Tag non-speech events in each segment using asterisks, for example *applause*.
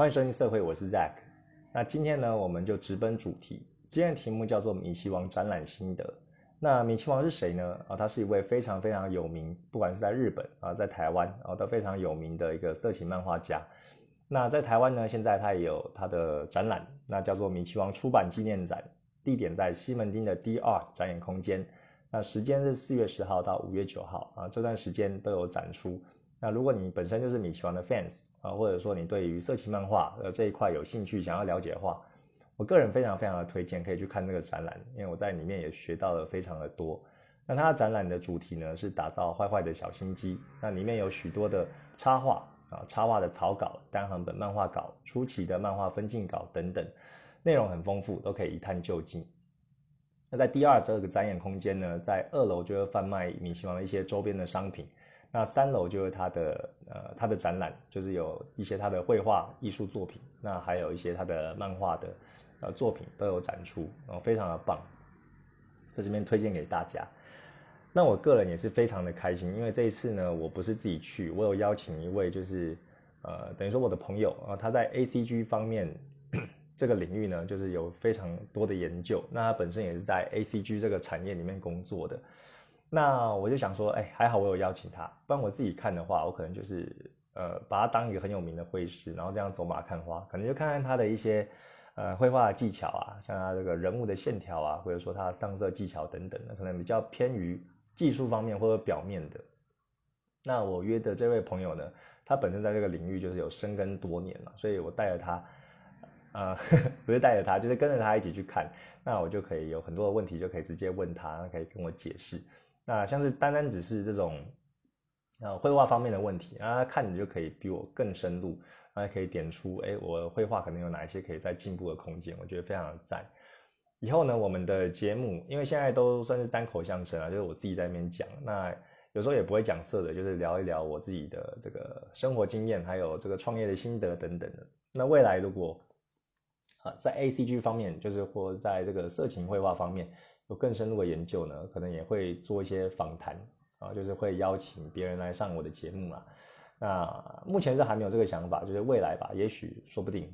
欢迎收听社会，我是 Zack。那今天呢，我们就直奔主题。今天的题目叫做米奇王展览心得。那米奇王是谁呢？啊，他是一位非常非常有名，不管是在日本啊，在台湾啊，都非常有名的一个色情漫画家。那在台湾呢，现在他也有他的展览，那叫做米奇王出版纪念展，地点在西门町的 D 二展演空间。那时间是四月十号到五月九号啊，这段时间都有展出。那如果你本身就是米奇王的 fans 啊，或者说你对于色情漫画呃这一块有兴趣，想要了解的话，我个人非常非常的推荐可以去看那个展览，因为我在里面也学到了非常的多。那它的展览的主题呢是打造坏坏的小心机，那里面有许多的插画啊，插画的草稿、单行本漫画稿、初期的漫画分镜稿等等，内容很丰富，都可以一探究竟。那在第二这个展演空间呢，在二楼就会贩卖米奇王的一些周边的商品。那三楼就是他的呃他的展览，就是有一些他的绘画艺术作品，那还有一些他的漫画的呃作品都有展出，然后非常的棒，在这边推荐给大家。那我个人也是非常的开心，因为这一次呢，我不是自己去，我有邀请一位就是呃等于说我的朋友啊，他在 A C G 方面这个领域呢，就是有非常多的研究，那他本身也是在 A C G 这个产业里面工作的。那我就想说，哎，还好我有邀请他，不然我自己看的话，我可能就是呃把他当一个很有名的绘师，然后这样走马看花，可能就看看他的一些呃绘画技巧啊，像他这个人物的线条啊，或者说他上色技巧等等的，可能比较偏于技术方面或者表面的。那我约的这位朋友呢，他本身在这个领域就是有深耕多年嘛，所以我带着他，呃，*laughs* 不是带着他，就是跟着他一起去看，那我就可以有很多的问题就可以直接问，他可以跟我解释。那像是单单只是这种，呃，绘画方面的问题，啊，看你就可以比我更深入，啊，可以点出，哎，我绘画可能有哪一些可以再进步的空间，我觉得非常赞。以后呢，我们的节目，因为现在都算是单口相声啊，就是我自己在那边讲，那有时候也不会讲色的，就是聊一聊我自己的这个生活经验，还有这个创业的心得等等的。那未来如果啊，在 A C G 方面，就是或在这个色情绘画方面。有更深入的研究呢，可能也会做一些访谈啊，就是会邀请别人来上我的节目嘛。那目前是还没有这个想法，就是未来吧，也许说不定。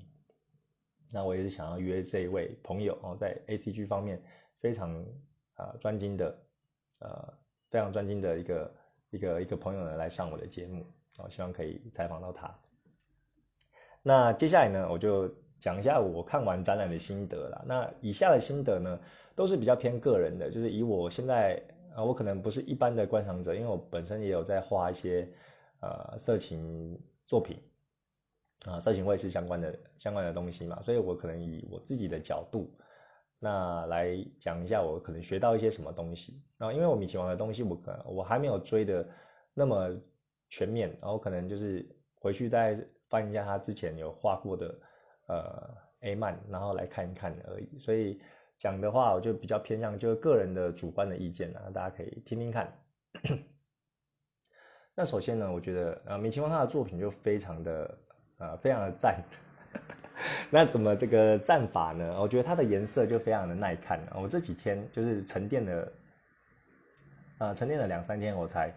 那我也是想要约这一位朋友哦，在 A C G 方面非常啊专精的，呃，非常专精的一个一个一个朋友呢来上我的节目哦，希望可以采访到他。那接下来呢，我就讲一下我看完展览的心得了。那以下的心得呢？都是比较偏个人的，就是以我现在啊，我可能不是一般的观赏者，因为我本身也有在画一些呃色情作品啊，色情绘是相关的相关的东西嘛，所以我可能以我自己的角度那来讲一下我可能学到一些什么东西啊，因为我米奇王的东西我可能我还没有追的那么全面，然后可能就是回去再翻一下他之前有画过的呃 A 漫，然后来看一看而已，所以。讲的话，我就比较偏向就是个人的主观的意见啊，大家可以听听看。*coughs* 那首先呢，我觉得呃，米奇王他的作品就非常的呃，非常的赞。*laughs* 那怎么这个赞法呢？我觉得它的颜色就非常的耐看。我这几天就是沉淀了，呃，沉淀了两三天，我才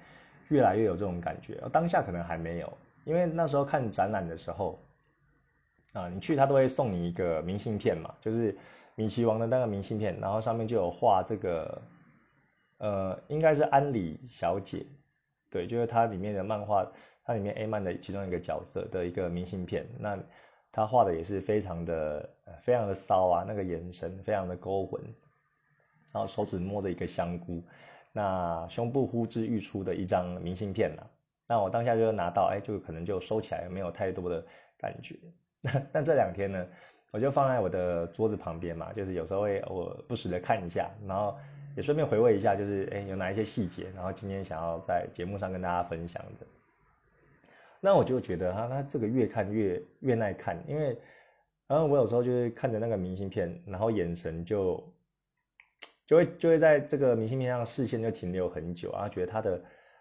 越来越有这种感觉。当下可能还没有，因为那时候看展览的时候，啊，你去他都会送你一个明信片嘛，就是。米奇王的那个明信片，然后上面就有画这个，呃，应该是安里小姐，对，就是它里面的漫画，它里面 A 漫的其中一个角色的一个明信片。那他画的也是非常的，非常的骚啊，那个眼神非常的勾魂，然后手指摸着一个香菇，那胸部呼之欲出的一张明信片呐。那我当下就拿到，哎，就可能就收起来，没有太多的感觉。*laughs* 但这两天呢？我就放在我的桌子旁边嘛，就是有时候会我不时的看一下，然后也顺便回味一下，就是哎有哪一些细节，然后今天想要在节目上跟大家分享的。那我就觉得哈，他这个越看越越耐看，因为然后我有时候就是看着那个明信片，然后眼神就就会就会在这个明信片上视线就停留很久啊，觉得他的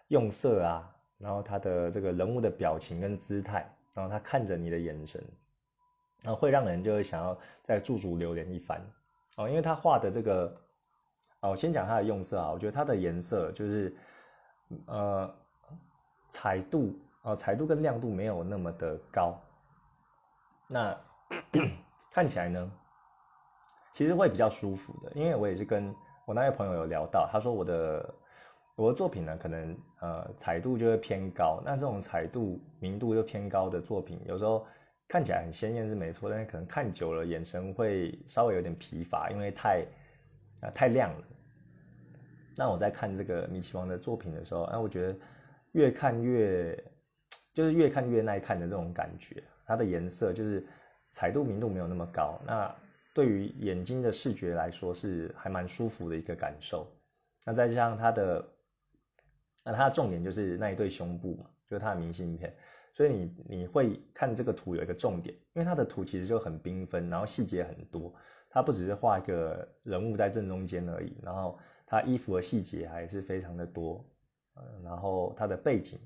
用色啊，然后他的这个人物的表情跟姿态，然后他看着你的眼神。然后会让人就会想要再驻足留连一番。哦，因为他画的这个哦，我先讲它的用色啊，我觉得它的颜色就是呃彩度啊，彩度跟亮度没有那么的高。那 *coughs* 看起来呢，其实会比较舒服的，因为我也是跟我那位朋友有聊到，他说我的我的作品呢，可能呃彩度就会偏高，那这种彩度明度又偏高的作品，有时候看起来很鲜艳是没错，但是可能看久了眼神会稍微有点疲乏，因为太啊太亮了。那我在看这个米奇王的作品的时候，哎，我觉得越看越，就是越看越耐看的这种感觉。它的颜色就是彩度明度没有那么高，那对于眼睛的视觉来说是还蛮舒服的一个感受。那再加上它的，那它的重点就是那一对胸部嘛，就是它的明信片。所以你你会看这个图有一个重点，因为它的图其实就很缤纷，然后细节很多。它不只是画一个人物在正中间而已，然后。它衣服的细节还是非常的多，呃，然后它的背景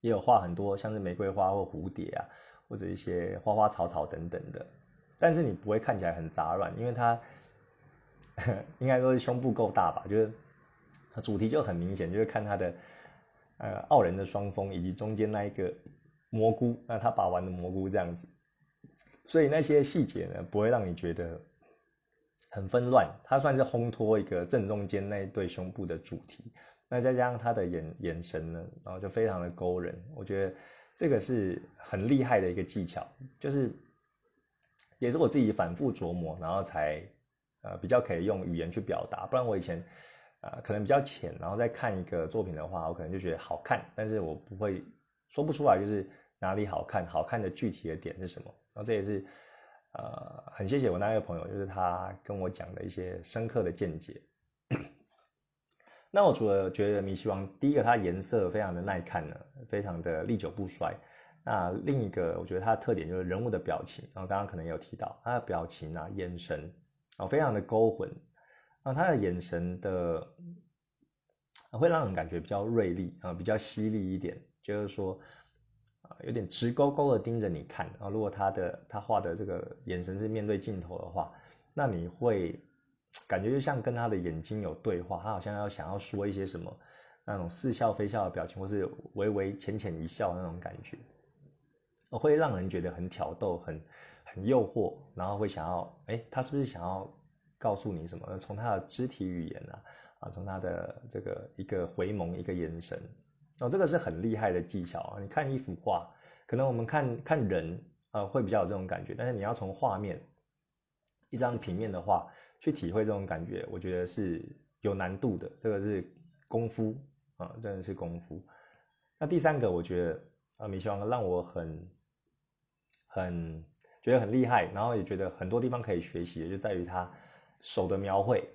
也有画很多，像是玫瑰花或蝴蝶啊，或者一些花花草草等等的，但是你不会看起来很杂乱，因为他 *laughs* 应该说是胸部够大吧，就是主题就很明显，就是看他的呃傲人的双峰以及中间那一个蘑菇，那他把玩的蘑菇这样子，所以那些细节呢不会让你觉得。很纷乱，它算是烘托一个正中间那一对胸部的主题，那再加上他的眼眼神呢，然后就非常的勾人。我觉得这个是很厉害的一个技巧，就是也是我自己反复琢磨，然后才呃比较可以用语言去表达。不然我以前呃可能比较浅，然后再看一个作品的话，我可能就觉得好看，但是我不会说不出来就是哪里好看，好看的具体的点是什么。然后这也是。呃，很谢谢我那位朋友，就是他跟我讲的一些深刻的见解。那我除了觉得米奇王第一个它颜色非常的耐看呢，非常的历久不衰。那另一个我觉得它的特点就是人物的表情，然后刚刚可能有提到他的表情啊、眼神啊，非常的勾魂。然后他的眼神的会让人感觉比较锐利啊，比较犀利一点，就是说。有点直勾勾的盯着你看啊！如果他的他画的这个眼神是面对镜头的话，那你会感觉就像跟他的眼睛有对话，他好像要想要说一些什么，那种似笑非笑的表情，或是微微浅浅一笑那种感觉，会让人觉得很挑逗、很很诱惑，然后会想要哎，他是不是想要告诉你什么？从他的肢体语言啊，啊，从他的这个一个回眸、一个眼神。哦，这个是很厉害的技巧啊！你看一幅画，可能我们看看人，呃，会比较有这种感觉，但是你要从画面一张平面的画去体会这种感觉，我觉得是有难度的。这个是功夫啊，真的是功夫。那第三个，我觉得啊，米奇王让我很很觉得很厉害，然后也觉得很多地方可以学习，就在于他手的描绘。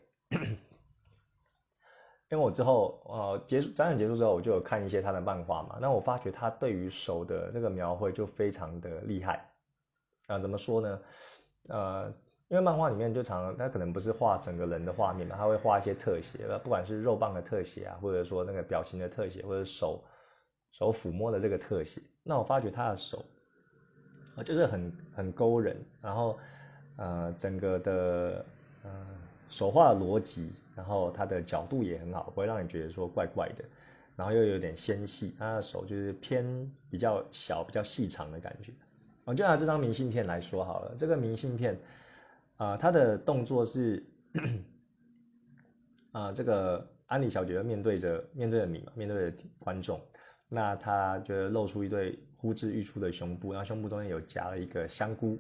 因为我之后呃结束展览结束之后，我就有看一些他的漫画嘛，那我发觉他对于手的这个描绘就非常的厉害啊。怎么说呢？呃，因为漫画里面就常他可能不是画整个人的画面嘛，他会画一些特写，不管是肉棒的特写啊，或者说那个表情的特写，或者手手抚摸的这个特写。那我发觉他的手啊，就是很很勾人，然后呃整个的呃手画的逻辑。然后它的角度也很好，不会让你觉得说怪怪的，然后又有点纤细，他的手就是偏比较小、比较细长的感觉。我就拿这张明信片来说好了，这个明信片，啊，他的动作是，啊，*coughs* 这个安妮小姐面对着面对着你嘛，面对着观众，那她就露出一对呼之欲出的胸部，然后胸部中间有夹了一个香菇，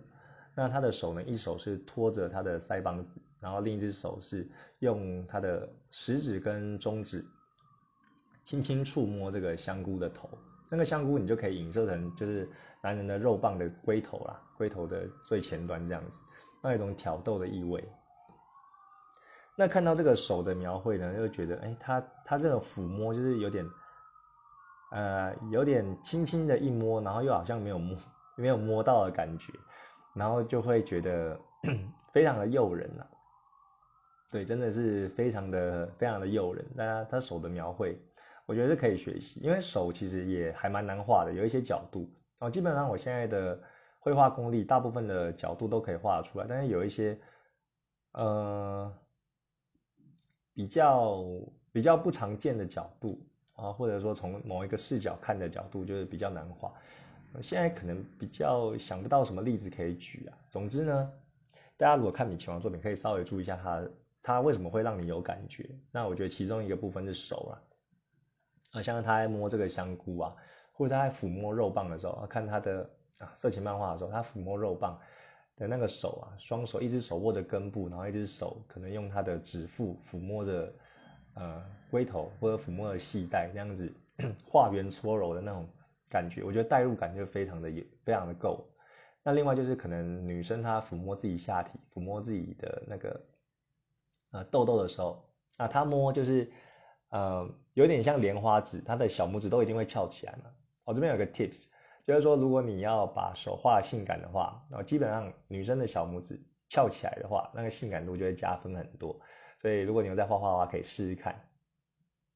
那他的手呢，一手是托着他的腮帮子。然后另一只手是用他的食指跟中指轻轻触摸这个香菇的头，那个香菇你就可以影射成就是男人的肉棒的龟头啦，龟头的最前端这样子，那一种挑逗的意味。那看到这个手的描绘呢，就觉得哎，他他这个抚摸就是有点，呃，有点轻轻的一摸，然后又好像没有摸 *laughs* 没有摸到的感觉，然后就会觉得 *clears throat* 非常的诱人啊。对，真的是非常的非常的诱人。那他手的描绘，我觉得是可以学习，因为手其实也还蛮难画的，有一些角度。哦，基本上我现在的绘画功力，大部分的角度都可以画出来，但是有一些，呃，比较比较不常见的角度啊，或者说从某一个视角看的角度，就是比较难画。现在可能比较想不到什么例子可以举啊。总之呢，大家如果看米奇王作品，可以稍微注意一下他他为什么会让你有感觉。那我觉得其中一个部分是手啊，啊，像他在摸这个香菇啊，或者他在抚摸肉棒的时候，看他的啊色情漫画的时候，他抚摸肉棒的那个手啊，双手一只手握着根部，然后一只手可能用他的指腹抚摸着呃龟头或者抚摸着系带那样子 *clears throat* 画圆搓揉的那种。感觉我觉得代入感就非常的有非常的够。那另外就是可能女生她抚摸自己下体、抚摸自己的那个呃痘痘的时候，啊，她摸就是呃有点像莲花指，她的小拇指都一定会翘起来嘛。我这边有个 tips，就是说如果你要把手画性感的话，然后基本上女生的小拇指翘起来的话，那个性感度就会加分很多。所以如果你有在画画的话，可以试试看。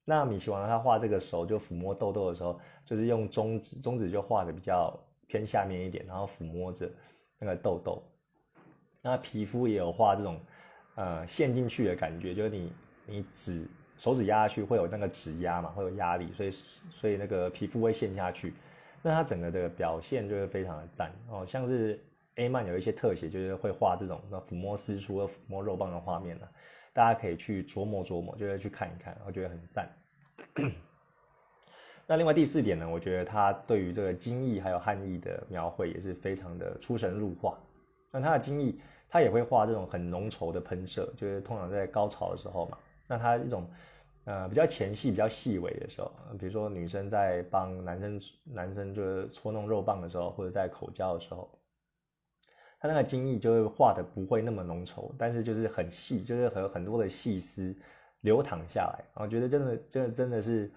那米奇王他画这个手就抚摸痘痘的时候，就是用中指，中指就画的比较偏下面一点，然后抚摸着那个痘痘。那皮肤也有画这种呃陷进去的感觉，就是你你指手指压下去会有那个指压嘛，会有压力，所以所以那个皮肤会陷下去。那它整个的表现就是非常的赞哦，像是 A 漫有一些特写，就是会画这种那抚摸私处和抚摸肉棒的画面呢。大家可以去琢磨琢磨，就是去看一看，我觉得很赞。那另外第四点呢，我觉得他对于这个精液还有汗液的描绘也是非常的出神入化。那他的精液，他也会画这种很浓稠的喷射，就是通常在高潮的时候嘛。那他一种呃比较前戏、比较细微的时候，比如说女生在帮男生男生就是搓弄肉棒的时候，或者在口交的时候。它那个精液就会画的不会那么浓稠，但是就是很细，就是和很多的细丝流淌下来，我觉得真的，真的真的是，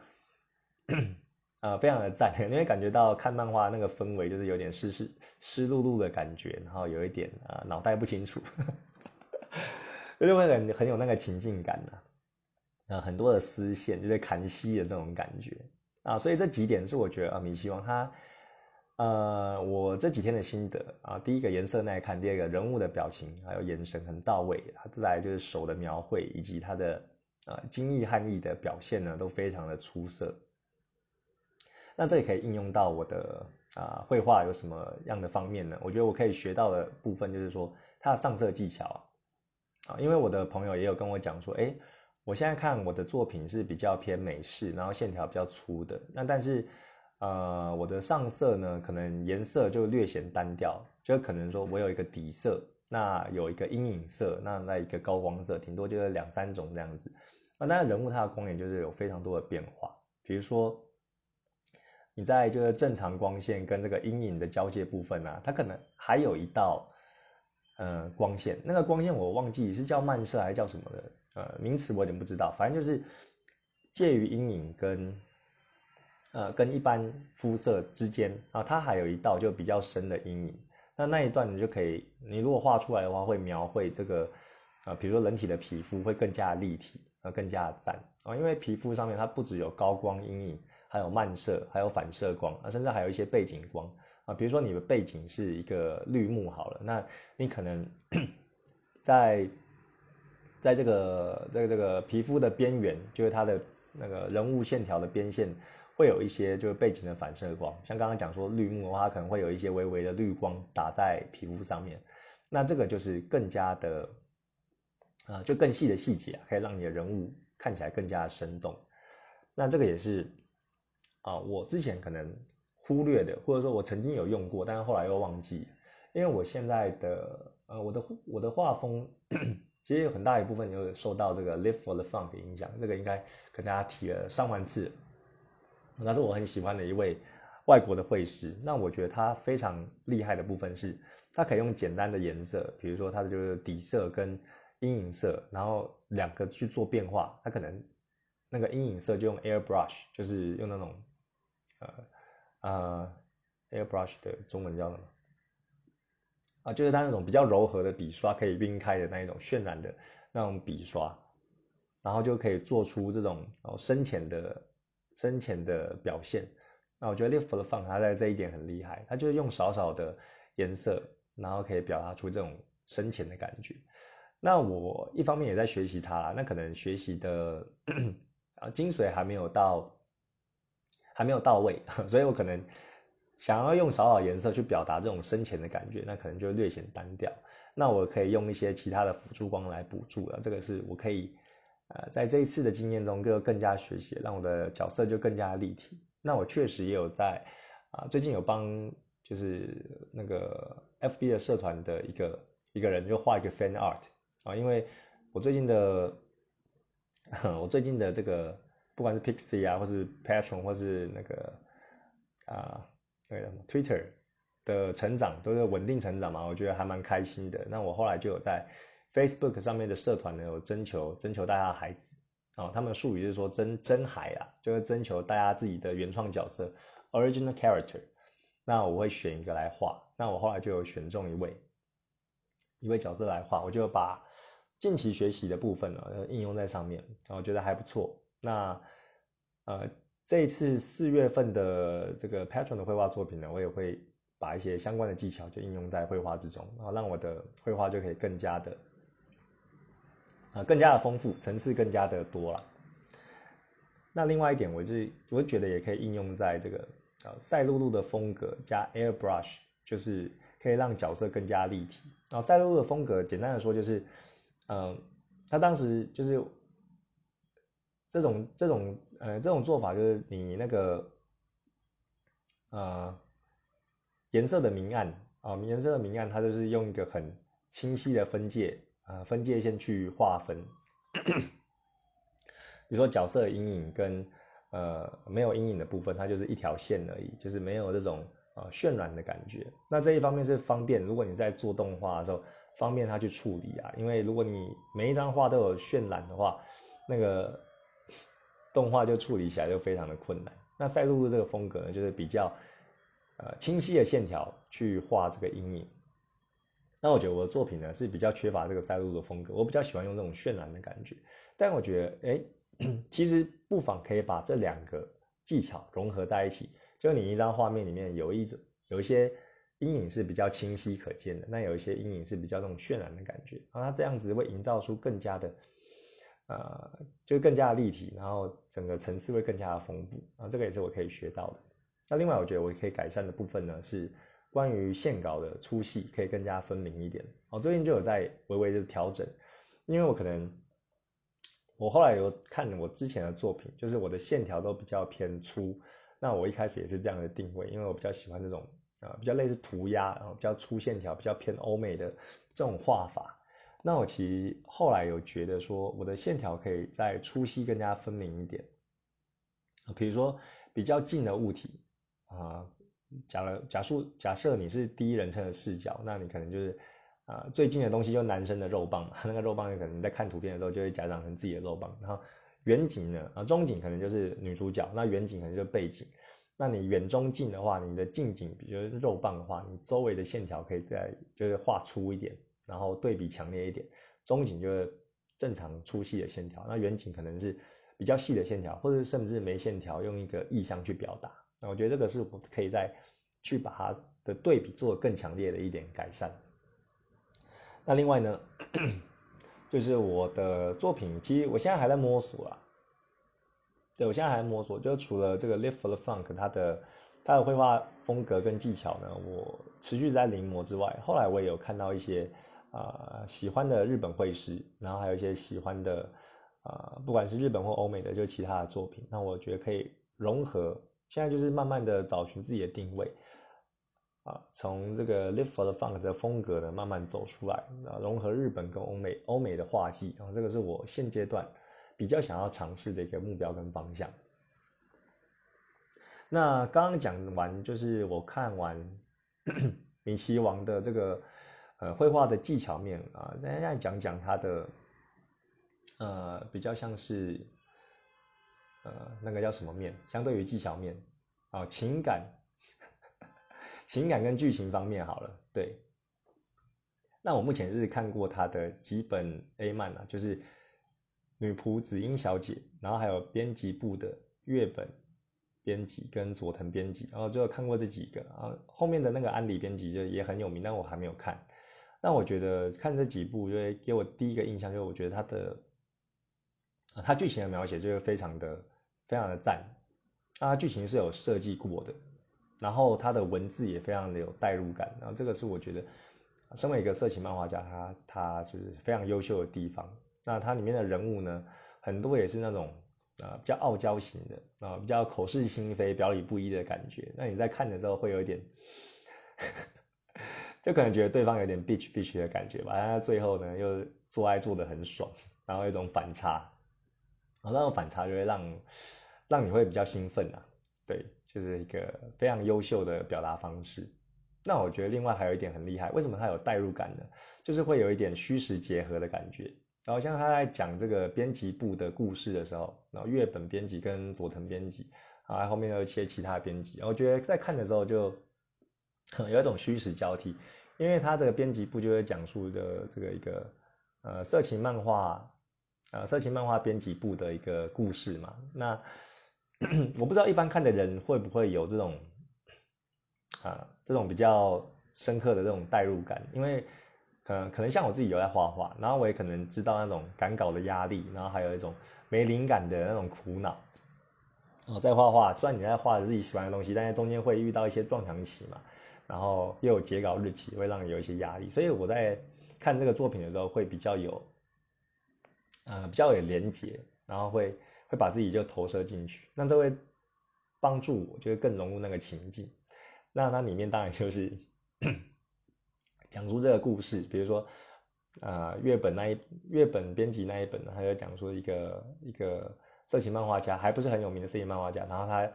*clears throat* 呃，非常的赞，因为感觉到看漫画那个氛围就是有点湿湿湿漉漉的感觉，然后有一点啊脑袋不清楚，就会很很有那个情境感的，啊，很多的丝线就是砍西的那种感觉啊，所以这几点是我觉得啊，米奇王他。呃，我这几天的心得啊，第一个颜色耐看，第二个人物的表情还有眼神很到位，再来就是手的描绘以及他的呃精益汗意的表现呢，都非常的出色。那这里可以应用到我的啊绘画有什么样的方面呢？我觉得我可以学到的部分就是说它的上色技巧啊，因为我的朋友也有跟我讲说，哎，我现在看我的作品是比较偏美式，然后线条比较粗的，那但是。呃，我的上色呢，可能颜色就略显单调，就可能说我有一个底色，那有一个阴影色，那那一个高光色，顶多就是两三种这样子。那当然人物它的光源就是有非常多的变化，比如说你在就是正常光线跟这个阴影的交界部分啊，它可能还有一道呃光线，那个光线我忘记是叫漫射还是叫什么的，呃名词我有点不知道，反正就是介于阴影跟。呃，跟一般肤色之间啊，它还有一道就比较深的阴影。那那一段你就可以，你如果画出来的话，会描绘这个啊，比如说人体的皮肤会更加立体，啊，更加赞啊。因为皮肤上面它不只有高光阴影，还有漫射，还有反射光啊，甚至还有一些背景光啊。比如说你的背景是一个绿幕好了，那你可能在在这个这个这个皮肤的边缘，就是它的那个人物线条的边线。会有一些就是背景的反射光，像刚刚讲说绿幕的话，可能会有一些微微的绿光打在皮肤上面，那这个就是更加的，啊，就更细的细节，可以让你的人物看起来更加的生动。那这个也是啊，我之前可能忽略的，或者说我曾经有用过，但是后来又忘记，因为我现在的呃，我的我的画风 *coughs* 其实有很大一部分有受到这个 Live for the Fun 的影响，这个应该跟大家提了上万次。那是我很喜欢的一位外国的绘师。那我觉得他非常厉害的部分是，他可以用简单的颜色，比如说他的就是底色跟阴影色，然后两个去做变化。他可能那个阴影色就用 airbrush，就是用那种呃呃 airbrush 的中文叫什么？啊，就是他那种比较柔和的笔刷，可以晕开的那一种渲染的那种笔刷，然后就可以做出这种哦深浅的。深浅的表现，那我觉得 l i f t the Fun 它在这一点很厉害，它就是用少少的颜色，然后可以表达出这种深浅的感觉。那我一方面也在学习它，那可能学习的啊精髓还没有到，还没有到位，*laughs* 所以我可能想要用少少颜色去表达这种深浅的感觉，那可能就略显单调。那我可以用一些其他的辅助光来补助了，这个是我可以呃在这一次的经验中就更加学习，让我的角色就更加立体。那我确实也有在啊最近有帮就是那个 FB 的社团的一个一个人就画一个 fan art 啊，因为我最近的我最近的这个不管是 Pixie 啊，或是 Patron 或是那个啊那个什么 Twitter。的成长都是稳定成长嘛，我觉得还蛮开心的。那我后来就有在 Facebook 上面的社团呢，有征求征求大家的孩子啊，他们的术语是说征征孩啊，就是征求大家自己的原创角色 （original character）。那我会选一个来画。那我后来就有选中一位一位角色来画，我就把近期学习的部分呢应用在上面，我觉得还不错。那呃这一次四月份的这个 Patron 的绘画作品呢，我也会。把一些相关的技巧就应用在绘画之中，然后让我的绘画就可以更加的，啊，更加的丰富，层次更加的多了。那另外一点，我是我觉得也可以应用在这个呃赛璐璐的风格加 airbrush，就是可以让角色更加立体。然后赛璐璐的风格，简单的说就是，嗯，他当时就是这种这种呃这种做法，就是你那个，呃。颜色的明暗啊，颜色的明暗，它就是用一个很清晰的分界啊，分界线去划分。*coughs* 比如说角色阴影跟呃没有阴影的部分，它就是一条线而已，就是没有这种呃渲染的感觉。那这一方面是方便，如果你在做动画的时候，方便它去处理啊。因为如果你每一张画都有渲染的话，那个动画就处理起来就非常的困难。那赛璐璐这个风格呢，就是比较。呃，清晰的线条去画这个阴影，那我觉得我的作品呢是比较缺乏这个赛璐的风格，我比较喜欢用这种渲染的感觉。但我觉得，哎，*clears throat* 其实不妨可以把这两个技巧融合在一起，就你一张画面里面有一种有一些阴影是比较清晰可见的，那有一些阴影是比较那种渲染的感觉，然后它这样子会营造出更加的，呃，就更加的立体，然后整个层次会更加的丰富啊，这个也是我可以学到的。那另外，我觉得我可以改善的部分呢，是关于线稿的粗细可以更加分明一点。我最近就有在微微的调整，因为我可能我后来有看我之前的作品，就是我的线条都比较偏粗。那我一开始也是这样的定位，因为我比较喜欢这种啊比较类似涂鸦，然后比较粗线条，比较偏欧美的这种画法。那我其实后来有觉得说，我的线条可以在粗细更加分明一点。比如说比较近的物体。啊，假了，假设假设你是第一人称的视角，那你可能就是啊最近的东西就男生的肉棒嘛，*laughs* 那个肉棒有可能在看图片的时候就会假长成自己的肉棒。然后远景呢，啊中景可能就是女主角，那远景可能就是背景。那你远中近的话，你的近景，比如肉棒的话，你周围的线条可以再就是画粗一点，然后对比强烈一点。中景就是正常粗细的线条，那远景可能是比较细的线条，或者甚至没线条，用一个意象去表达。那我觉得这个是我可以再去把它的对比做更强烈的一点改善。那另外呢，就是我的作品，其实我现在还在摸索啊。对我现在还在摸索，就除了这个 Live for the Funk 它的它的绘画风格跟技巧呢，我持续在临摹之外，后来我也有看到一些啊喜欢的日本绘师，然后还有一些喜欢的啊不管是日本或欧美的，就其他的作品，那我觉得可以融合。现在就是慢慢的找寻自己的定位，啊，从这个 Live for the Funk 的风格呢慢慢走出来，啊，融合日本跟欧美欧美的画技，啊，这个是我现阶段比较想要尝试的一个目标跟方向。那刚刚讲完就是我看完 *coughs* 米奇王的这个呃绘画的技巧面啊，现在讲讲他的呃比较像是。呃，那个叫什么面？相对于技巧面，啊，情感、*laughs* 情感跟剧情方面好了。对，那我目前是看过他的几本 A 漫啊，就是女仆紫英小姐，然后还有编辑部的月本编辑跟佐藤编辑，然后就看过这几个啊。后面的那个安里编辑就也很有名，但我还没有看。那我觉得看这几部，就会给我第一个印象，就是我觉得他的啊，他剧情的描写就是非常的。非常的赞，啊，剧情是有设计过的，然后它的文字也非常的有代入感，然后这个是我觉得，身为一个色情漫画家，他他就是非常优秀的地方。那它里面的人物呢，很多也是那种啊比较傲娇型的啊，比较口是心非、表里不一的感觉。那你在看的时候会有一点，*laughs* 就可能觉得对方有点 bitch bitch 的感觉吧。但他最后呢，又做爱做的很爽，然后一种反差，然后那种反差就会让让你会比较兴奋啊，对。就是一个非常优秀的表达方式。那我觉得另外还有一点很厉害，为什么它有代入感呢？就是会有一点虚实结合的感觉。然后像他在讲这个编辑部的故事的时候，然后月本编辑跟佐藤编辑，啊后面又一些其他编辑，我觉得在看的时候就有一种虚实交替，因为他的编辑部就会讲述的这个一个呃色情漫画，呃色情漫画编辑部的一个故事嘛，那。*clears throat* 我不知道一般看的人会不会有这种啊这种比较深刻的这种代入感，因为可可能像我自己有在画画，然后我也可能知道那种赶稿的压力，然后还有一种没灵感的那种苦恼。哦，在画画，虽然你在画自己喜欢的东西，但是中间会遇到一些撞墙期嘛，然后又有截稿日期，会让你有一些压力，所以我在看这个作品的时候会比较有，呃，比较有连结，然后会。会把自己就投射进去，那这会帮助我，就会更融入那个情境。那它里面当然就是 *coughs* 讲出这个故事，比如说，呃，月本那一月本编辑那一本，他就讲说一个一个色情漫画家，还不是很有名的色情漫画家，然后他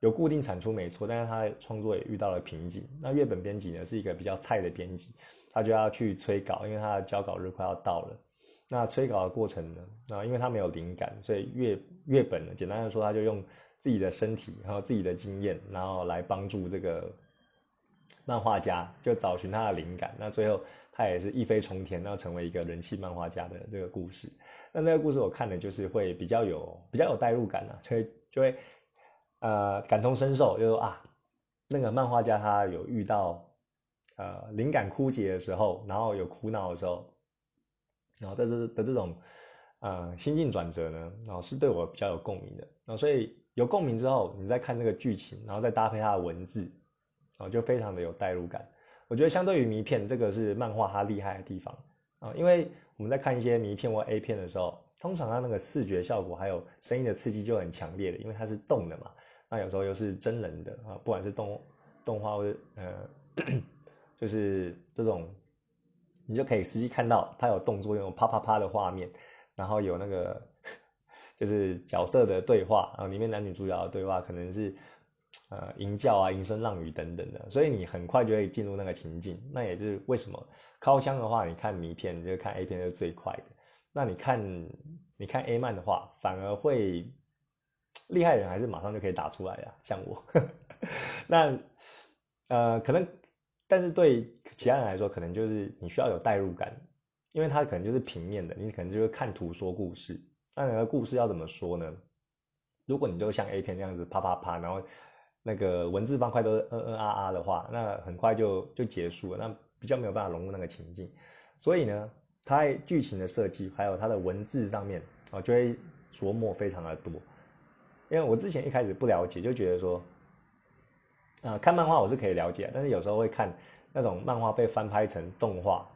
有固定产出没错，但是他创作也遇到了瓶颈。那月本编辑呢是一个比较菜的编辑，他就要去催稿，因为他的交稿日快要到了。那催稿的过程呢？啊，因为他没有灵感，所以月月本呢，简单的说，他就用自己的身体，然后自己的经验，然后来帮助这个漫画家，就找寻他的灵感。那最后他也是一飞冲天，然后成为一个人气漫画家的这个故事。那那个故事我看的就是会比较有比较有代入感啊，所以就会呃感同身受，就说啊，那个漫画家他有遇到呃灵感枯竭的时候，然后有苦恼的时候。然后但是的这种，呃，心境转折呢，然后是对我比较有共鸣的。然后所以有共鸣之后，你再看那个剧情，然后再搭配它的文字，然后就非常的有代入感。我觉得相对于迷片，这个是漫画它厉害的地方啊。因为我们在看一些迷片或 A 片的时候，通常它那个视觉效果还有声音的刺激就很强烈的，因为它是动的嘛。那有时候又是真人的啊，不管是动动画或者呃，*clears throat* 就是这种。你就可以实际看到它有动作，用啪啪啪的画面，然后有那个就是角色的对话，然后里面男女主角的对话可能是呃吟叫啊、吟声浪语等等的，所以你很快就会进入那个情境。那也是为什么靠枪的话，你看迷片你，就看 A 片是最快的。那你看你看 A 漫的话，反而会厉害人还是马上就可以打出来呀，像我。*laughs* 那呃可能。但是对其他人来说，可能就是你需要有代入感，因为它可能就是平面的，你可能就是看图说故事。那那个故事要怎么说呢？如果你就像 A 片那样子啪啪啪，然后那个文字方块都是嗯嗯啊啊的话，那很快就就结束了，那比较没有办法融入那个情境。所以呢，它剧情的设计还有它的文字上面啊，就会琢磨非常的多。因为我之前一开始不了解，就觉得说。啊，看漫画我是可以了解，但是有时候会看那种漫画被翻拍成动画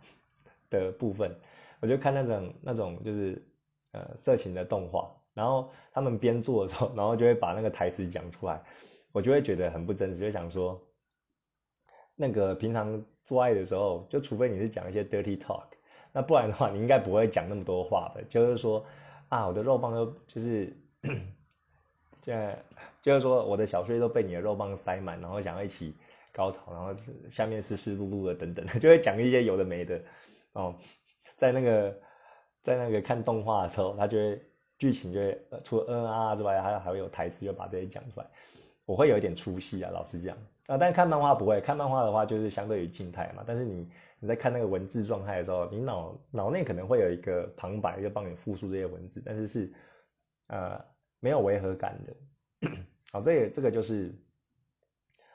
的部分，我就看那种那种就是呃色情的动画，然后他们边做的时候，*laughs* 然后就会把那个台词讲出来，我就会觉得很不真实，就想说，那个平常做爱的时候，就除非你是讲一些 dirty talk，那不然的话，你应该不会讲那么多话的，就是说啊，我的肉棒都就是。现在就是说，我的小穴都被你的肉棒塞满，然后想要一起高潮，然后下面湿湿漉漉的等等，就会讲一些有的没的哦。在那个在那个看动画的时候，他就会剧情就会除了嗯啊之外，还还会有台词，就把这些讲出来。我会有一点出戏啊，老实讲啊。但看漫画不会，看漫画的话就是相对于静态嘛。但是你你在看那个文字状态的时候，你脑脑内可能会有一个旁白，就帮你复述这些文字，但是是呃。没有违和感的，*clears throat* 好，这也这个就是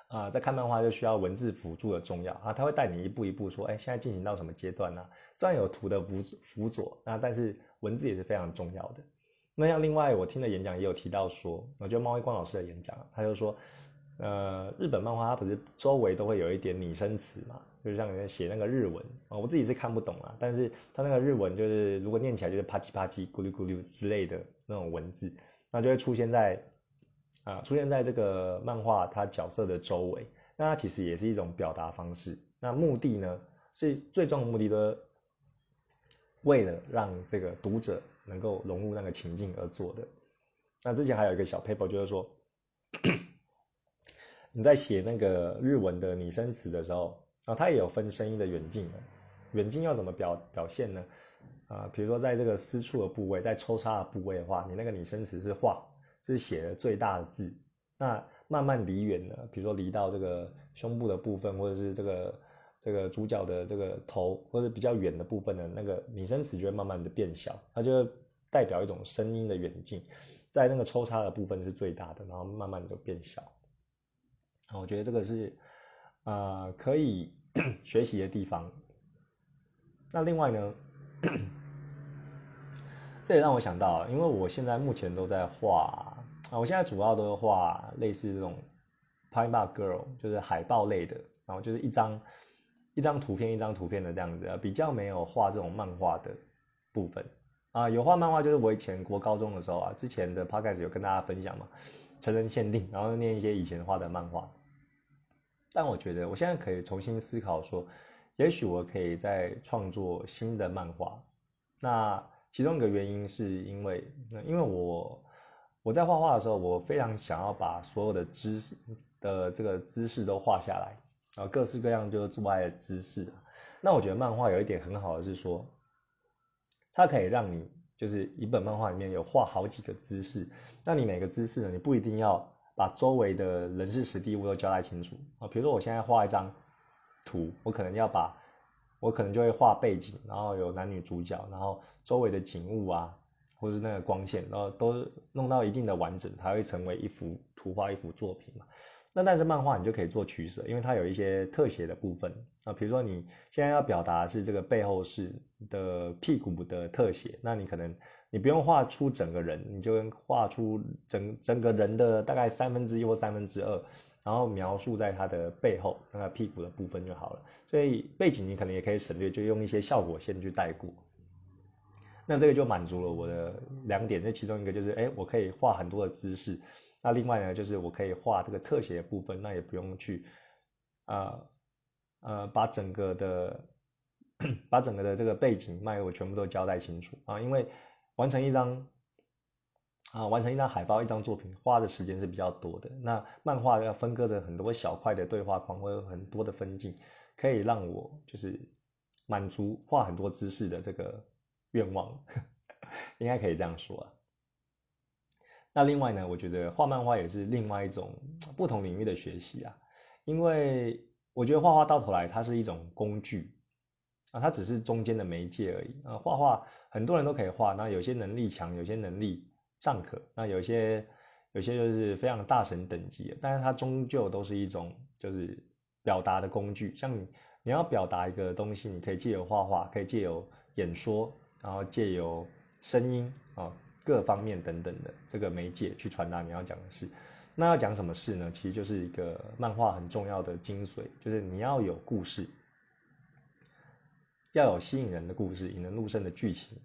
啊，在看漫画就需要文字辅助的重要啊，他会带你一步一步说，哎，现在进行到什么阶段呢？虽然有图的辅辅佐啊，但是文字也是非常重要的。那像另外我听的演讲也有提到说，我觉得猫一光老师的演讲，他就说，呃，日本漫画它不是周围都会有一点拟声词嘛，就是像你写那个日文啊，我自己是看不懂啊，但是它那个日文就是如果念起来就是啪叽啪叽、咕噜咕噜之类的那种文字，那就会出现在啊，出现在这个漫画它角色的周围，那它其实也是一种表达方式。那目的呢，是最终的目的的，为了让这个读者能够融入那个情境而做的。那之前还有一个小 paper 就是说。你在写那个日文的拟声词的时候，啊，它也有分声音的远近的。远近要怎么表表现呢？啊，比如说在这个私处的部位，在抽插的部位的话，你那个拟声词是画，是写的最大的字。那慢慢离远了，比如说离到这个胸部的部分，或者是这个这个主角的这个头，或者比较远的部分的那个拟声词就会慢慢的变小，它就代表一种声音的远近。在那个抽插的部分是最大的，然后慢慢的就变小。我觉得这个是，呃，可以 *coughs* 学习的地方。那另外呢，*clears throat* 这也让我想到，因为我现在目前都在画啊，我现在主要都是画类似这种 Pine Bar Girl，就是海报类的，然后就是一张一张图片一张图片的这样子啊，比较没有画这种漫画的部分啊。有画漫画就是我以前国高中的时候啊，之前的 Podcast 有跟大家分享嘛，成人限定，然后念一些以前画的漫画。但我觉得，我现在可以重新思考说，也许我可以再创作新的漫画。那其中一个原因是因为，因为我我在画画的时候，我非常想要把所有的知识的这个姿势都画下来，然后各式各样就是做爱的姿势。那我觉得漫画有一点很好的是说，它可以让你就是一本漫画里面有画好几个姿势，那你每个姿势呢，你不一定要。把周围的人事、实地物都交代清楚啊。比如说，我现在画一张图，我可能要把，我可能就会画背景，然后有男女主角，然后周围的景物啊，或是那个光线，然后都弄到一定的完整，才会成为一幅图画、一幅作品嘛。那但是漫画你就可以做取舍，因为它有一些特写的部分啊。比如说你现在要表达是这个背后是的屁股的特写，那你可能。你不用画出整个人，你就画出整整个人的大概三分之一或三分之二，然后描述在他的背后那个屁股的部分就好了。所以背景你可能也可以省略，就用一些效果线去带过。那这个就满足了我的两点，那其中一个就是，哎，我可以画很多的姿势。那另外呢，就是我可以画这个特写的部分，那也不用去，呃呃，把整个的把整个的这个背景脉络全部都交代清楚啊，因为。完成一张啊，完成一张海报，一张作品花的时间是比较多的。那漫画要分割成很多小块的对话框，会有很多的分镜，可以让我就是满足画很多姿势的这个愿望，*laughs* 应该可以这样说啊。那另外呢，我觉得画漫画也是另外一种不同领域的学习啊，因为我觉得画画到头来它是一种工具啊，它只是中间的媒介而已啊，画画。很多人都可以画，那有些能力强，有些能力尚可，那有些有些就是非常大神等级，但是它终究都是一种就是表达的工具。像你你要表达一个东西，你可以借由画画，可以借由演说，然后借由声音啊各方面等等的这个媒介去传达你要讲的事。那要讲什么事呢？其实就是一个漫画很重要的精髓，就是你要有故事。要有吸引人的故事，引人入胜的剧情，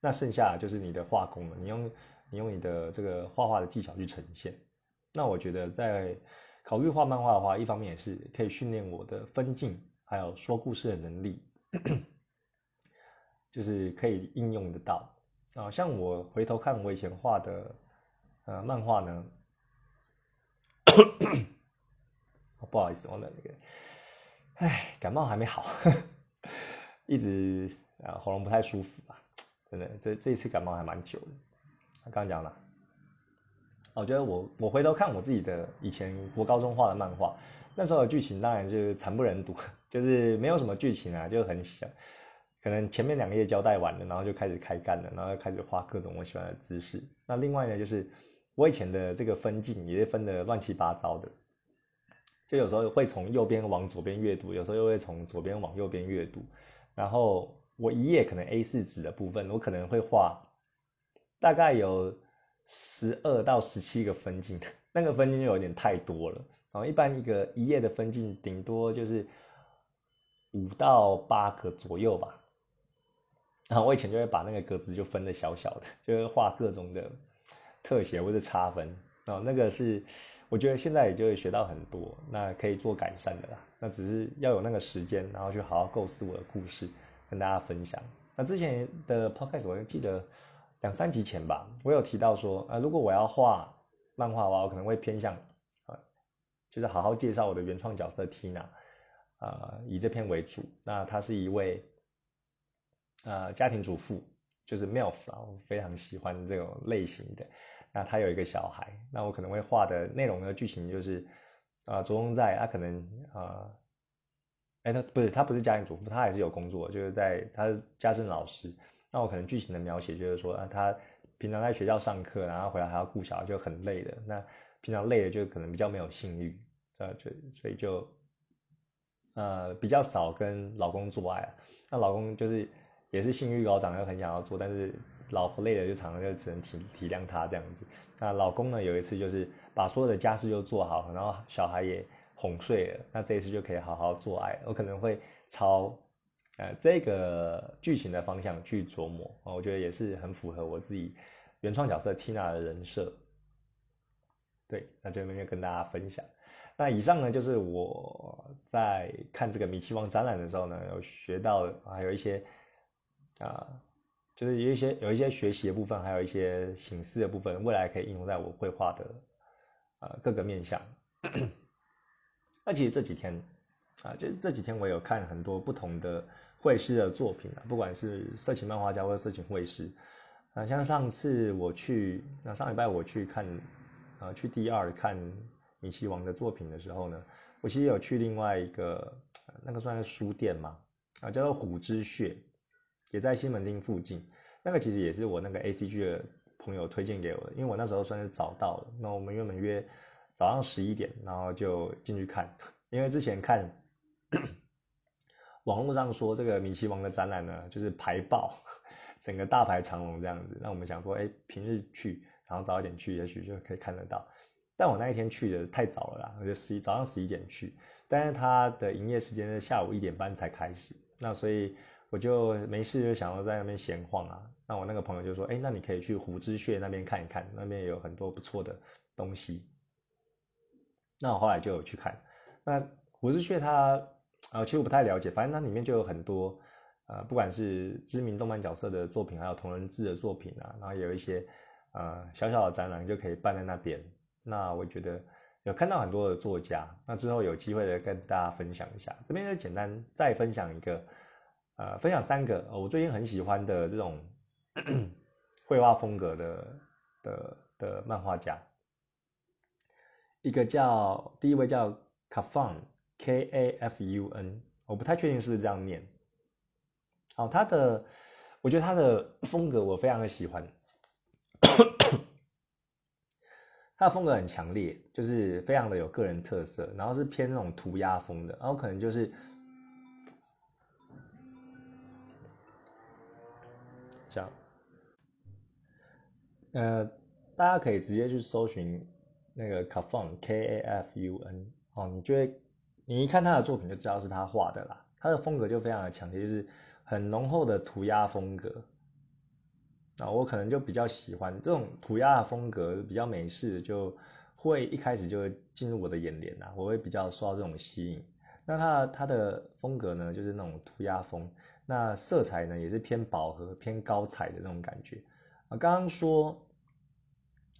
那剩下就是你的画工了。你用你用你的这个画画的技巧去呈现。那我觉得在考虑画漫画的话，一方面也是可以训练我的分镜，还有说故事的能力，*coughs* 就是可以应用得到啊。像我回头看我以前画的呃漫画呢，不好意思，我的那个，哎，感冒还没好。*laughs* 一直啊喉咙不太舒服吧，真的，这这一次感冒还蛮久的。刚刚讲了，我觉得我我回头看我自己的以前国高中画的漫画，那时候的剧情当然就是惨不忍睹，*laughs* 就是没有什么剧情啊，就很小，可能前面两页交代完了，然后就开始开干了，然后开始画各种我喜欢的姿势。那另外呢，就是我以前的这个分镜也是分的乱七八糟的，就有时候会从右边往左边阅读，有时候又会从左边往右边阅读。然后我一页可能 A 四纸的部分，我可能会画大概有十二到十七个分镜，*laughs* 那个分镜就有点太多了。然后一般一个一页的分镜顶多就是五到八个左右吧。然后我以前就会把那个格子就分的小小的，就会画各种的特写或者差分。哦，那个是我觉得现在也就会学到很多，那可以做改善的啦。那只是要有那个时间，然后去好好构思我的故事，跟大家分享。那之前的 podcast 我记得两三集前吧，我有提到说，啊，如果我要画漫画的话，我可能会偏向啊，就是好好介绍我的原创角色 Tina，啊，以这篇为主。那她是一位呃家庭主妇，就是 MILF 啊，我非常喜欢这种类型的。那她有一个小孩，那我可能会画的内容呢，剧情就是啊，着重在她可能啊。哎，他不是，他不是家庭主妇，他还是有工作，就是在他是家政老师。那我可能剧情的描写就是说，啊，他平常在学校上课，然后回来还要顾小孩，就很累的。那平常累的就可能比较没有性欲，呃，就所以就呃比较少跟老公做爱。那老公就是也是性欲高涨，又很想要做，但是老婆累了就常常就只能体体谅他这样子。那老公呢，有一次就是把所有的家事就做好，然后小孩也。哄睡了，那这一次就可以好好做爱。我可能会超呃这个剧情的方向去琢磨啊，我觉得也是很符合我自己原创角色 Tina 的人设。对，那这边就跟大家分享。那以上呢就是我在看这个米奇王展览的时候呢，有学到还有一些啊，就是有一些有一些学习的部分，还有一些醒思的部分，未来可以应用在我绘画的呃各个面向。*coughs* 那其实这几天，啊，就这几天我有看很多不同的绘师的作品啊，不管是色情漫画家或者色情绘师，啊，像上次我去，那上礼拜我去看，啊，去第二看米奇王的作品的时候呢，我其实有去另外一个，那个算是书店嘛，啊，叫做虎之穴，也在西门町附近，那个其实也是我那个 A C G 的朋友推荐给我的，因为我那时候算是早到了，那我们原本约。早上十一点，然后就进去看，因为之前看网络上说这个米奇王的展览呢，*laughs* 就是排爆，*laughs* 整个大排长龙这样子。那我们想说，哎，平日去，然后早一点去，也许就可以看得到。但我那一天去的太早了啦，我就十一早上十一点去，但是它的营业时间是下午一点半才开始，那所以我就没事就想要在那边闲晃啊。那我那个朋友就说，哎，那你可以去虎之穴那边看一看，那边有很多不错的东西。那我后来就有去看，那虎之穴它，呃，其实我不太了解，反正它里面就有很多，呃，不管是知名动漫角色的作品，还有同人志的作品啊，然后也有一些，呃，小小的展览就可以办在那边。那我觉得有看到很多的作家，那之后有机会的跟大家分享一下。这边就简单再分享一个，呃，分享三个我最近很喜欢的这种 *coughs* 绘画风格的的的漫画家。一个叫第一位叫卡方 K A F U N，我不太确定是不是这样念。好，他的，我觉得他的风格我非常的喜欢，他的风格很强烈，就是非常的有个人特色，然后是偏那种涂鸦风的，然后可能就是这样，呃，大家可以直接去搜寻。那个 Kafun K A F U N 哦，你就会你一看他的作品就知道是他画的啦。他的风格就非常的强烈，就是很浓厚的涂鸦风格。那我可能就比较喜欢这种涂鸦的风格，比较美式，就会一开始就会进入我的眼帘呐，我会比较受到这种吸引。那他他的风格呢，就是那种涂鸦风，那色彩呢也是偏饱和、偏高彩的那种感觉。啊，刚刚说。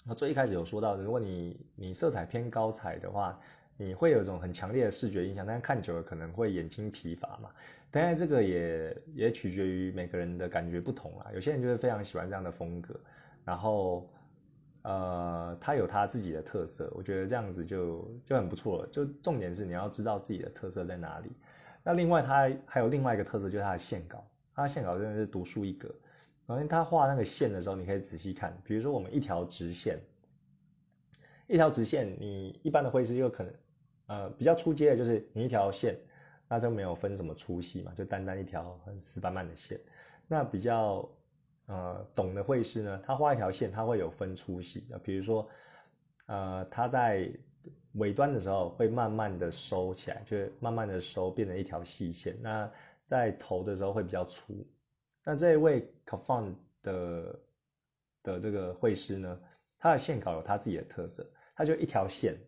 那最一开始有说到，如果你你色彩偏高彩的话，你会有一种很强烈的视觉印象，但是看久了可能会眼睛疲乏嘛。当然这个也也取决于每个人的感觉不同啦。有些人就是非常喜欢这样的风格，然后呃，他有他自己的特色，我觉得这样子就就很不错了。就重点是你要知道自己的特色在哪里。那另外他还有另外一个特色，就是他的线稿，他的线稿真的是独树一格。然后他画那个线的时候，你可以仔细看，比如说我们一条直线，一条直线，你一般的绘师就可能，呃，比较出阶的就是你一条线，那就没有分什么粗细嘛，就单单一条很死板板的线。那比较，呃懂的绘师呢，他画一条线，他会有分粗细啊，比如说呃他在尾端的时候会慢慢的收起来，就慢慢的收变成一条细线。那在头的时候会比较粗。那这一位 c o f o n 的的这个绘师呢，他的线稿有他自己的特色，他就一条线，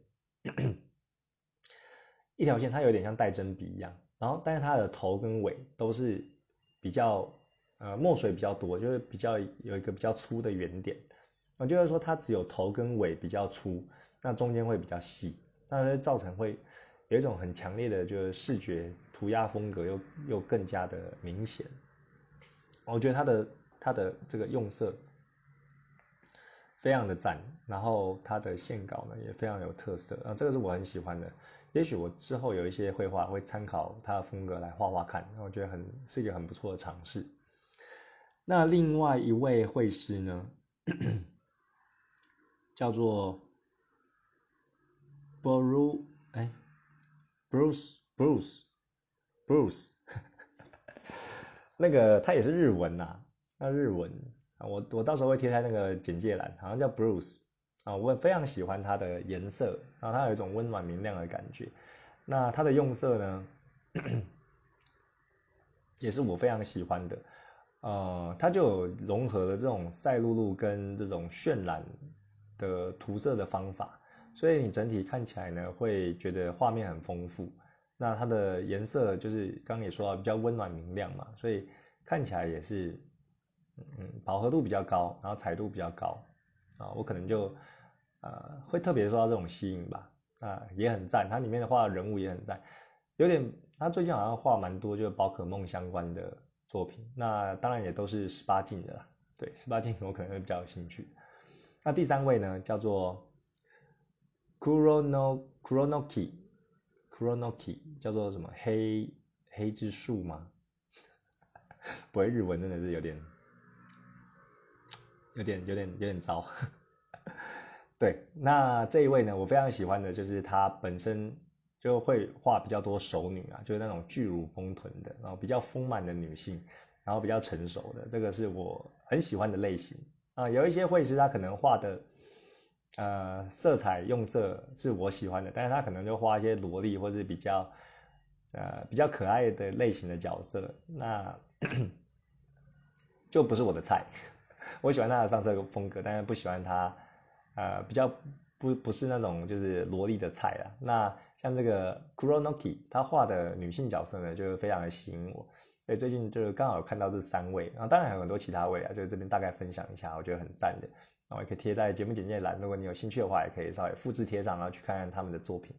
一条线，它有点像带针笔一样。然后，但是它的头跟尾都是比较呃墨水比较多，就是比较有一个比较粗的圆点。我就是说，它只有头跟尾比较粗。那中间会比较细，那会造成会有一种很强烈的，就是视觉涂鸦风格又又更加的明显。我觉得它的它的这个用色非常的赞，然后他的线稿呢也非常有特色啊，这个是我很喜欢的。也许我之后有一些绘画会参考他的风格来画画看，我觉得很是一个很不错的尝试。那另外一位绘师呢，叫做。Bruce，哎，Bruce，Bruce，Bruce，*laughs* 那个他也是日文呐，那日文啊，我我到时候会贴在那个简介栏，好像叫 Bruce 啊，我非常喜欢它的颜色，然后它有一种温暖明亮的感觉，那它的用色呢，也是我非常喜欢的，呃，它就融合了这种赛璐璐跟这种渲染的涂色的方法。所以你整体看起来呢，会觉得画面很丰富。那它的颜色就是刚刚也说到比较温暖明亮嘛，所以看起来也是，嗯，饱和度比较高，然后彩度比较高啊。我可能就呃会特别受到这种吸引吧。啊，也很赞，它里面的画人物也很赞，有点他最近好像画蛮多就是宝可梦相关的作品。那当然也都是十八禁的啦，对，十八禁我可能会比较有兴趣。那第三位呢，叫做。Kurono Kuronoki，Kuronoki 叫做什么黑黑之树吗？*laughs* 不会日文真的是有点有点有点有点糟。*laughs* 对，那这一位呢，我非常喜欢的就是她本身就会画比较多熟女啊，就是那种巨乳丰臀的，然后比较丰满的女性，然后比较成熟的，这个是我很喜欢的类型啊。有一些绘师他可能画的。呃，色彩用色是我喜欢的，但是他可能就画一些萝莉或者比较，呃，比较可爱的类型的角色，那 *coughs* 就不是我的菜。我喜欢他的上色风格，但是不喜欢他，呃，比较不不是那种就是萝莉的菜啊。那像这个 Kuronoki，他画的女性角色呢，就是非常的吸引我。所以最近就是刚好看到这三位，然后当然还有很多其他位啊，就是这边大概分享一下，我觉得很赞的。然后也可以贴在节目简介栏，如果你有兴趣的话，也可以稍微复制贴上，然后去看看他们的作品。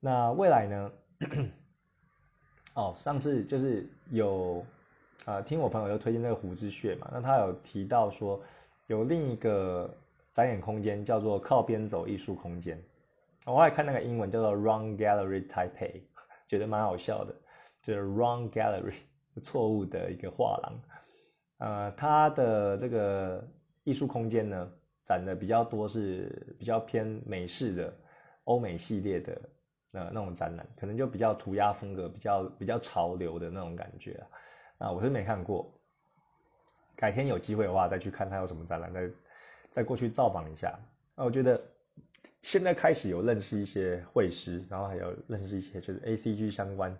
那未来呢？*coughs* 哦，上次就是有呃听我朋友又推荐那个胡之穴嘛，那他有提到说有另一个展演空间叫做靠边走艺术空间。我还看那个英文叫做 Wrong Gallery Taipei，觉得蛮好笑的，就是 Wrong Gallery 错误的一个画廊。呃，他的这个。艺术空间呢，展的比较多是比较偏美式的欧美系列的呃那种展览，可能就比较涂鸦风格，比较比较潮流的那种感觉啊。啊我是没看过，改天有机会的话再去看他有什么展览，再再过去造访一下。啊，我觉得现在开始有认识一些绘师，然后还有认识一些就是 A C G 相关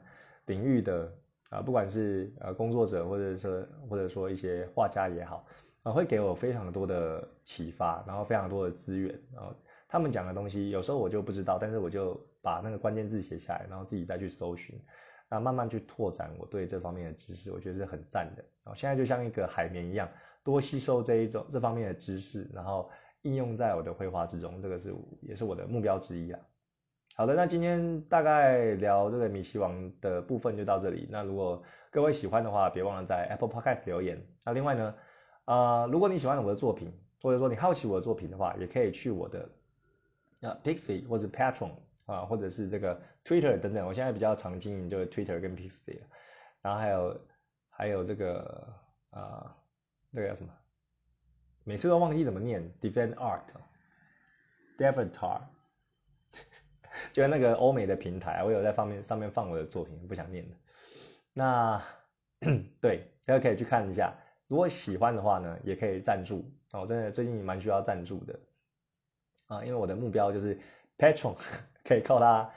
领域的啊，不管是呃工作者或者是或者说一些画家也好。啊，会给我非常多的启发，然后非常多的资源，然后他们讲的东西有时候我就不知道，但是我就把那个关键字写下来，然后自己再去搜寻，那，慢慢去拓展我对这方面的知识，我觉得是很赞的。然后现在就像一个海绵一样，多吸收这一种这方面的知识，然后应用在我的绘画之中，这个是也是我的目标之一啊。好的，那今天大概聊这个米奇王的部分就到这里。那如果各位喜欢的话，别忘了在 Apple Podcast 留言。那另外呢？啊，如果你喜欢我的作品，或者说你好奇我的作品的话，也可以去我的啊 Pixie 或者 Patron 啊，或者是这个 Twitter 等等。我现在比较常经营就是 Twitter 跟 Pixie，然后还有还有这个啊那个叫什么？每次都忘记怎么念 Defend Art，Devatar，*laughs* 就是那个欧美的平台，我有在方面上面放我的作品，不想念的。那对大家可以去看一下。如果喜欢的话呢，也可以赞助，我真的最近蛮需要赞助的啊，因为我的目标就是 Patron *laughs* 可以靠它，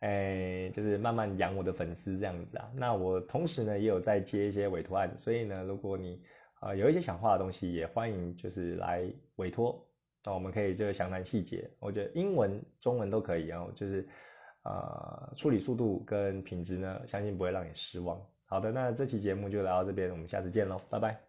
哎，就是慢慢养我的粉丝这样子啊。那我同时呢也有在接一些委托案，所以呢，如果你啊有一些想画的东西，也欢迎就是来委托，那我们可以这个详谈细节。我觉得英文、中文都可以啊，就是啊处理速度跟品质呢，相信不会让你失望。好的，那这期节目就来到这边，我们下次见喽，拜拜。